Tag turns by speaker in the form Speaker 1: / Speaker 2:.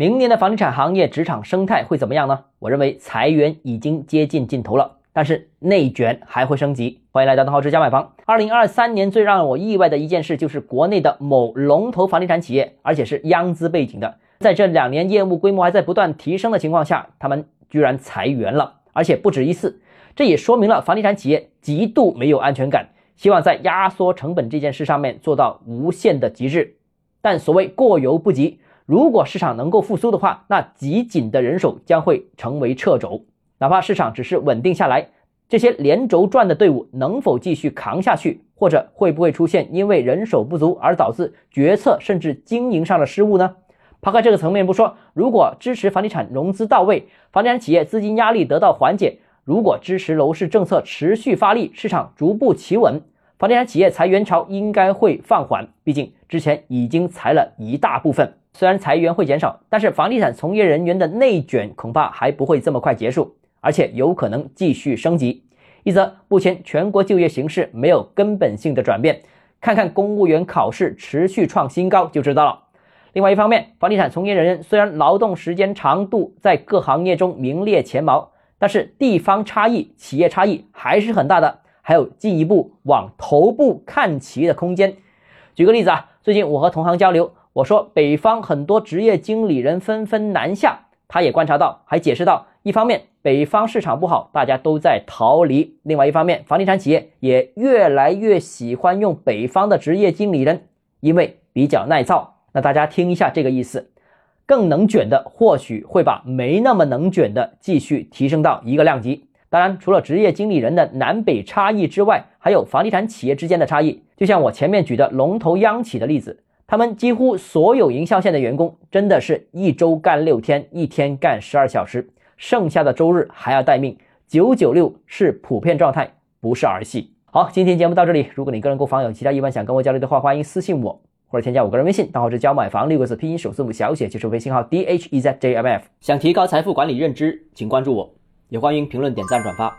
Speaker 1: 明年的房地产行业职场生态会怎么样呢？我认为裁员已经接近尽头了，但是内卷还会升级。欢迎来到邓浩之家买房。二零二三年最让我意外的一件事就是国内的某龙头房地产企业，而且是央资背景的，在这两年业务规模还在不断提升的情况下，他们居然裁员了，而且不止一次。这也说明了房地产企业极度没有安全感，希望在压缩成本这件事上面做到无限的极致。但所谓过犹不及。如果市场能够复苏的话，那极紧的人手将会成为掣肘。哪怕市场只是稳定下来，这些连轴转的队伍能否继续扛下去，或者会不会出现因为人手不足而导致决策甚至经营上的失误呢？抛开这个层面不说，如果支持房地产融资到位，房地产企业资金压力得到缓解，如果支持楼市政策持续发力，市场逐步企稳，房地产企业裁员潮应该会放缓。毕竟之前已经裁了一大部分。虽然裁员会减少，但是房地产从业人员的内卷恐怕还不会这么快结束，而且有可能继续升级。一则，目前全国就业形势没有根本性的转变，看看公务员考试持续创新高就知道了。另外一方面，房地产从业人员虽然劳动时间长度在各行业中名列前茅，但是地方差异、企业差异还是很大的，还有进一步往头部看齐的空间。举个例子啊，最近我和同行交流。我说，北方很多职业经理人纷纷南下，他也观察到，还解释到，一方面北方市场不好，大家都在逃离；另外一方面，房地产企业也越来越喜欢用北方的职业经理人，因为比较耐造。那大家听一下这个意思，更能卷的或许会把没那么能卷的继续提升到一个量级。当然，除了职业经理人的南北差异之外，还有房地产企业之间的差异。就像我前面举的龙头央企的例子。他们几乎所有营销线的员工，真的是一周干六天，一天干十二小时，剩下的周日还要待命，九九六是普遍状态，不是儿戏。好，今天节目到这里。如果你个人购房有其他疑问想跟我交流的话，欢迎私信我或者添加我个人微信，账号是教买房六个字拼音首字母小写，就是微信号 d h e z j m f。想提高财富管理认知，请关注我，也欢迎评论、点赞、转发。